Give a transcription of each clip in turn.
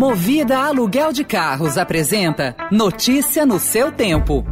Movida Aluguel de Carros apresenta Notícia no seu tempo.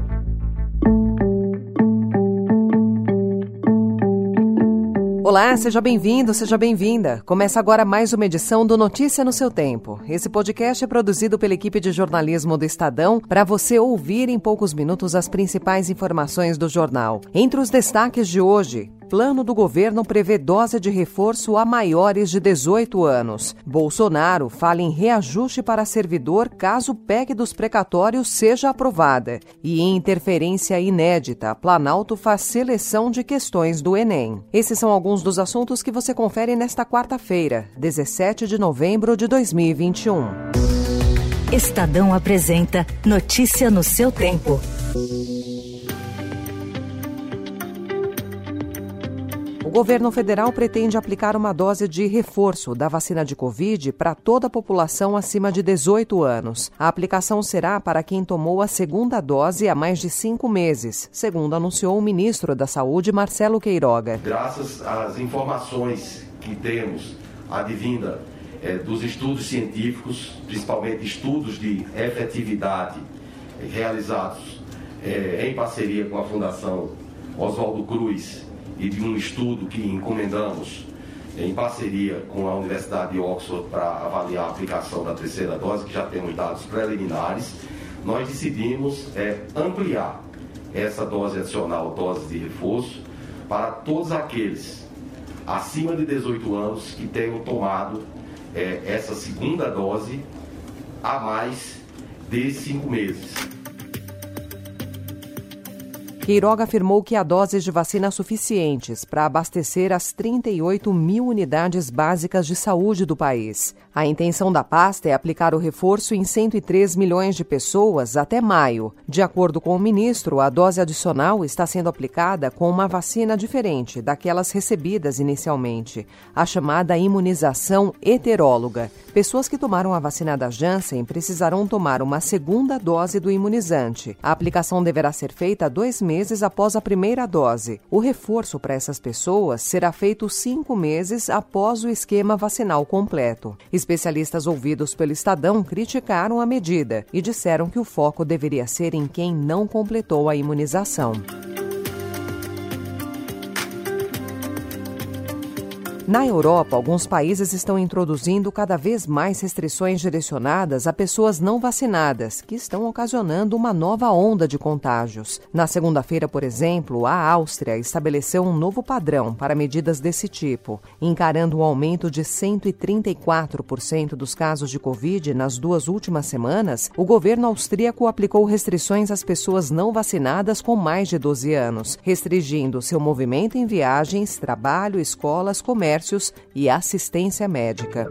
Olá, seja bem-vindo, seja bem-vinda. Começa agora mais uma edição do Notícia no seu tempo. Esse podcast é produzido pela equipe de jornalismo do Estadão para você ouvir em poucos minutos as principais informações do jornal. Entre os destaques de hoje, Plano do governo prevê dose de reforço a maiores de 18 anos. Bolsonaro fala em reajuste para servidor caso PEC dos precatórios seja aprovada. E em interferência inédita, Planalto faz seleção de questões do Enem. Esses são alguns dos assuntos que você confere nesta quarta-feira, 17 de novembro de 2021. Estadão apresenta Notícia no seu tempo. O governo federal pretende aplicar uma dose de reforço da vacina de Covid para toda a população acima de 18 anos. A aplicação será para quem tomou a segunda dose há mais de cinco meses, segundo anunciou o ministro da Saúde, Marcelo Queiroga. Graças às informações que temos advinda é, dos estudos científicos, principalmente estudos de efetividade realizados é, em parceria com a Fundação Oswaldo Cruz e de um estudo que encomendamos em parceria com a Universidade de Oxford para avaliar a aplicação da terceira dose, que já temos dados preliminares, nós decidimos é, ampliar essa dose adicional, dose de reforço, para todos aqueles acima de 18 anos que tenham tomado é, essa segunda dose há mais de cinco meses. Queiroga afirmou que há doses de vacina suficientes para abastecer as 38 mil unidades básicas de saúde do país. A intenção da pasta é aplicar o reforço em 103 milhões de pessoas até maio. De acordo com o ministro, a dose adicional está sendo aplicada com uma vacina diferente daquelas recebidas inicialmente, a chamada imunização heteróloga. Pessoas que tomaram a vacina da Janssen precisarão tomar uma segunda dose do imunizante. A aplicação deverá ser feita dois meses meses após a primeira dose. O reforço para essas pessoas será feito cinco meses após o esquema vacinal completo. Especialistas ouvidos pelo Estadão criticaram a medida e disseram que o foco deveria ser em quem não completou a imunização. Na Europa, alguns países estão introduzindo cada vez mais restrições direcionadas a pessoas não vacinadas, que estão ocasionando uma nova onda de contágios. Na segunda-feira, por exemplo, a Áustria estabeleceu um novo padrão para medidas desse tipo, encarando um aumento de 134% dos casos de Covid nas duas últimas semanas. O governo austríaco aplicou restrições às pessoas não vacinadas com mais de 12 anos, restringindo seu movimento em viagens, trabalho, escolas, comércio comércios e assistência médica.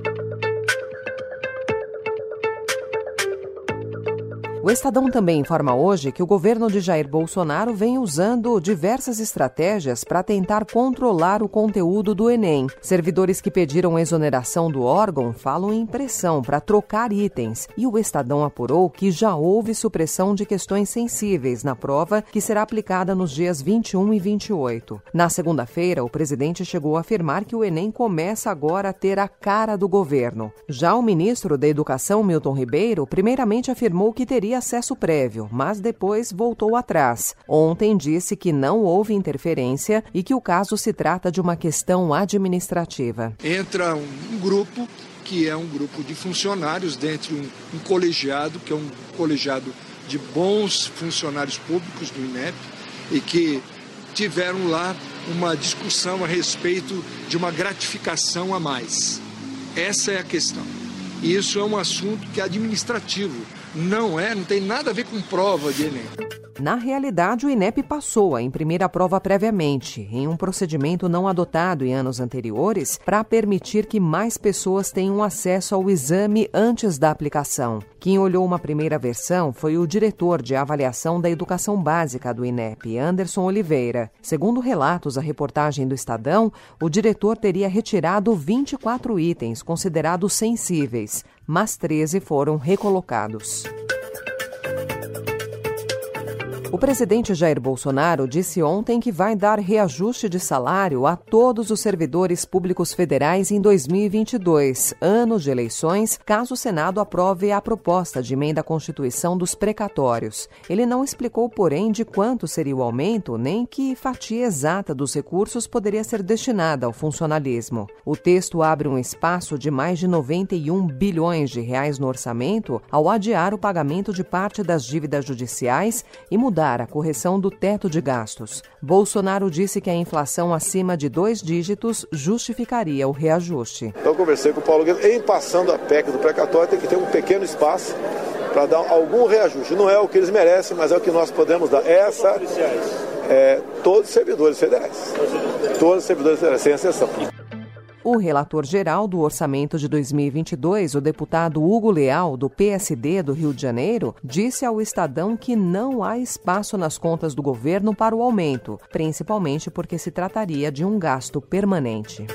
O Estadão também informa hoje que o governo de Jair Bolsonaro vem usando diversas estratégias para tentar controlar o conteúdo do Enem. Servidores que pediram exoneração do órgão falam em pressão para trocar itens. E o Estadão apurou que já houve supressão de questões sensíveis na prova que será aplicada nos dias 21 e 28. Na segunda-feira, o presidente chegou a afirmar que o Enem começa agora a ter a cara do governo. Já o ministro da Educação, Milton Ribeiro, primeiramente afirmou que teria acesso prévio, mas depois voltou atrás. Ontem disse que não houve interferência e que o caso se trata de uma questão administrativa. Entra um grupo que é um grupo de funcionários dentro de um, um colegiado, que é um colegiado de bons funcionários públicos do INEP e que tiveram lá uma discussão a respeito de uma gratificação a mais. Essa é a questão. E isso é um assunto que é administrativo não é, não tem nada a ver com prova de Enem. Na realidade, o INEP passou a imprimir a prova previamente, em um procedimento não adotado em anos anteriores, para permitir que mais pessoas tenham acesso ao exame antes da aplicação. Quem olhou uma primeira versão foi o diretor de avaliação da educação básica do INEP, Anderson Oliveira. Segundo relatos da reportagem do Estadão, o diretor teria retirado 24 itens considerados sensíveis, mas 13 foram recolocados. O presidente Jair Bolsonaro disse ontem que vai dar reajuste de salário a todos os servidores públicos federais em 2022, ano de eleições, caso o Senado aprove a proposta de emenda à Constituição dos precatórios. Ele não explicou, porém, de quanto seria o aumento, nem que fatia exata dos recursos poderia ser destinada ao funcionalismo. O texto abre um espaço de mais de 91 bilhões de reais no orçamento ao adiar o pagamento de parte das dívidas judiciais e mudar mudar a correção do teto de gastos. Bolsonaro disse que a inflação acima de dois dígitos justificaria o reajuste. Então, conversei com o Paulo Guedes. Em passando a PEC do precatório, tem que ter um pequeno espaço para dar algum reajuste. Não é o que eles merecem, mas é o que nós podemos dar. Essa é todos os servidores federais. Todos os servidores federais, sem exceção. O relator geral do orçamento de 2022, o deputado Hugo Leal, do PSD do Rio de Janeiro, disse ao Estadão que não há espaço nas contas do governo para o aumento, principalmente porque se trataria de um gasto permanente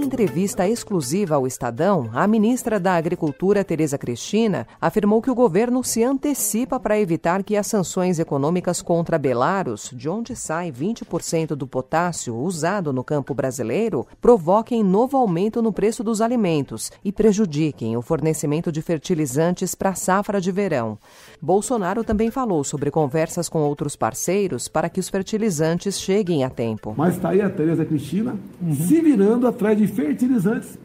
entrevista exclusiva ao Estadão, a ministra da Agricultura, Tereza Cristina, afirmou que o governo se antecipa para evitar que as sanções econômicas contra Belarus, de onde sai 20% do potássio usado no campo brasileiro, provoquem novo aumento no preço dos alimentos e prejudiquem o fornecimento de fertilizantes para a safra de verão. Bolsonaro também falou sobre conversas com outros parceiros para que os fertilizantes cheguem a tempo. Mas está aí a Tereza Cristina uhum. se virando atrás de fertilizantes,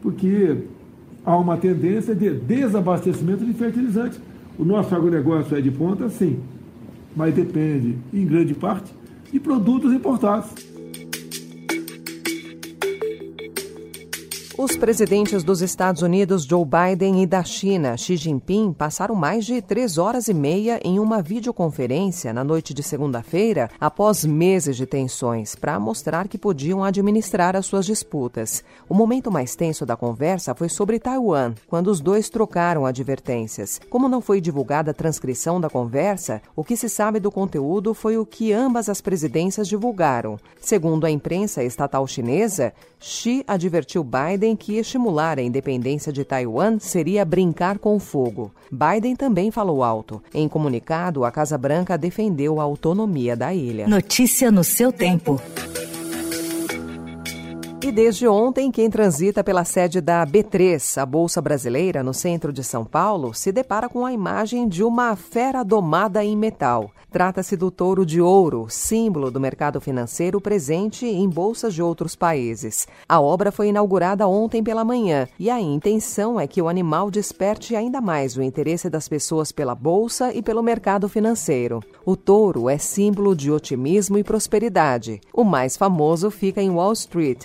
porque há uma tendência de desabastecimento de fertilizantes. O nosso agronegócio é de ponta, sim, mas depende, em grande parte, de produtos importados. Os presidentes dos Estados Unidos Joe Biden e da China Xi Jinping passaram mais de três horas e meia em uma videoconferência na noite de segunda-feira, após meses de tensões, para mostrar que podiam administrar as suas disputas. O momento mais tenso da conversa foi sobre Taiwan, quando os dois trocaram advertências. Como não foi divulgada a transcrição da conversa, o que se sabe do conteúdo foi o que ambas as presidências divulgaram. Segundo a imprensa estatal chinesa, Xi advertiu Biden que estimular a independência de Taiwan seria brincar com fogo. Biden também falou alto. Em comunicado, a Casa Branca defendeu a autonomia da ilha. Notícia no seu tempo. E desde ontem, quem transita pela sede da B3, a Bolsa Brasileira, no centro de São Paulo, se depara com a imagem de uma fera domada em metal. Trata-se do touro de ouro, símbolo do mercado financeiro presente em bolsas de outros países. A obra foi inaugurada ontem pela manhã e a intenção é que o animal desperte ainda mais o interesse das pessoas pela bolsa e pelo mercado financeiro. O touro é símbolo de otimismo e prosperidade. O mais famoso fica em Wall Street,